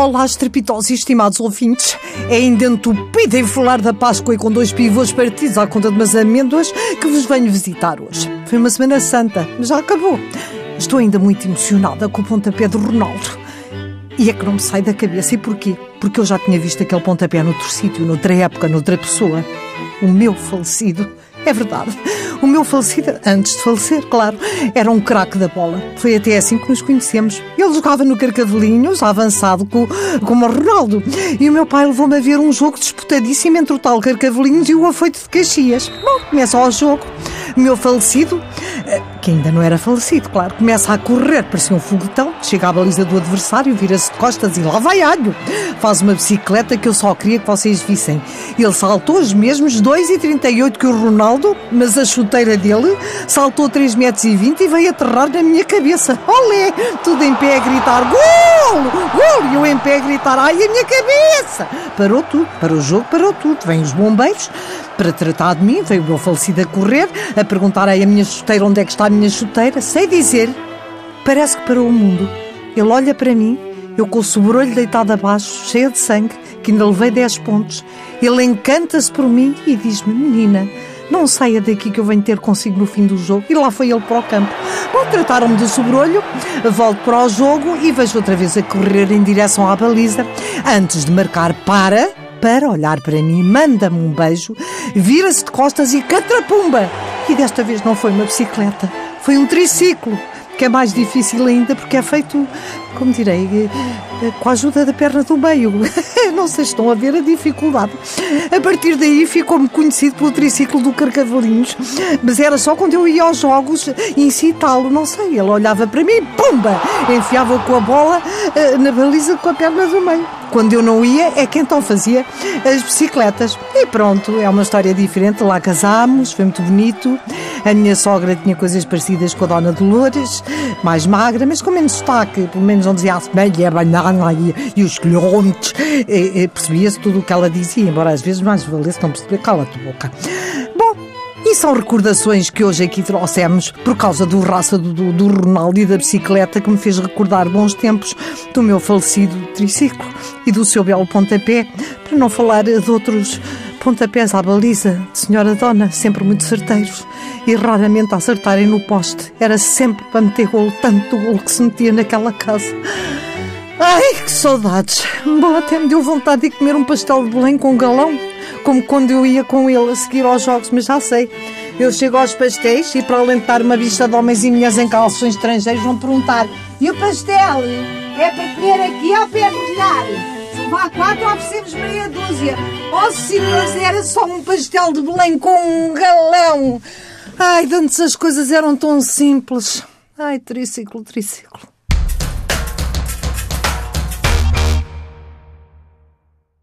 Olá, estrepitosos e estimados ouvintes. É ainda entupida em falar da Páscoa e com dois pivôs partidos à conta de umas amêndoas que vos venho visitar hoje. Foi uma Semana Santa, mas já acabou. Estou ainda muito emocionada com o pontapé do Ronaldo. E é que não me sai da cabeça. E porquê? Porque eu já tinha visto aquele pontapé noutro sítio, noutra época, noutra pessoa. O meu falecido. É verdade. O meu falecido, antes de falecer, claro, era um craque da bola. Foi até assim que nos conhecemos. Ele jogava no Carcavelinhos, avançado com, como o Ronaldo. E o meu pai levou-me a ver um jogo disputadíssimo entre o tal Carcavelinhos e o Afoito de Caxias. Bom, começa o jogo. O meu falecido, eh, que ainda não era falecido, claro, começa a correr, parecia um foguetão, chega à baliza do adversário, vira-se de costas e lá vai alho. Faz uma bicicleta que eu só queria que vocês vissem. Ele saltou os mesmos 2,38 que o Ronaldo, mas a chuteira dele saltou 3,20 metros e veio aterrar na minha cabeça. Olé! Tudo em pé a gritar gol! Gol! Pé a gritar ai a minha cabeça! Parou tudo, para o jogo parou tudo. Vêm os bombeiros para tratar de mim, veio o meu falecido a correr, a perguntar a minha chuteira onde é que está a minha chuteira. Sei dizer, parece que parou o mundo. Ele olha para mim, eu com o sobrolho deitado abaixo, cheia de sangue, que ainda levei 10 pontos. Ele encanta-se por mim e diz-me, menina, não saia daqui que eu venho ter consigo no fim do jogo. E lá foi ele para o campo. Bom, trataram-me de sobrolho, volto para o jogo e vejo outra vez a correr em direção à baliza. Antes de marcar para, para olhar para mim, manda-me um beijo, vira-se de costas e catrapumba! E desta vez não foi uma bicicleta, foi um triciclo que é mais difícil ainda porque é feito, como direi, eh, com a ajuda da perna do meio. Não sei se estão a ver a dificuldade. A partir daí ficou-me conhecido pelo triciclo do Carcavalinhos, mas era só quando eu ia aos jogos incitá-lo, não sei. Ele olhava para mim, pumba! Enfiava com a bola eh, na baliza com a perna do meio. Quando eu não ia, é que então fazia as bicicletas. E pronto, é uma história diferente. Lá casámos, foi muito bonito. A minha sogra tinha coisas parecidas com a Dona Dolores, mais magra, mas com menos destaque. Pelo menos não dizia a semelha, a banana e, e os quilómetros. Percebia-se tudo o que ela dizia, embora às vezes mais valesse não perceber. Cala-te boca. E são recordações que hoje aqui trouxemos por causa do raça do, do, do, Ronaldo e da bicicleta que me fez recordar bons tempos do meu falecido triciclo e do seu belo pontapé, para não falar de outros pontapés à baliza de senhora dona, sempre muito certeiros e raramente acertarem no poste. Era sempre para meter golo, tanto golo que se metia naquela casa. Ai, que saudades! Bom, até me deu vontade de comer um pastel de Belém com galão como quando eu ia com ele a seguir aos jogos, mas já sei. Eu chego aos pastéis e para alentar uma bicha de homens e mulheres em calções estrangeiros vão perguntar e o pastel é para comer aqui ao pé milhar? Se vá quatro, oferecemos meia dúzia. Oh senhores, era só um pastel de Belém com um galão. Ai, antes as coisas eram tão simples. Ai, triciclo, triciclo.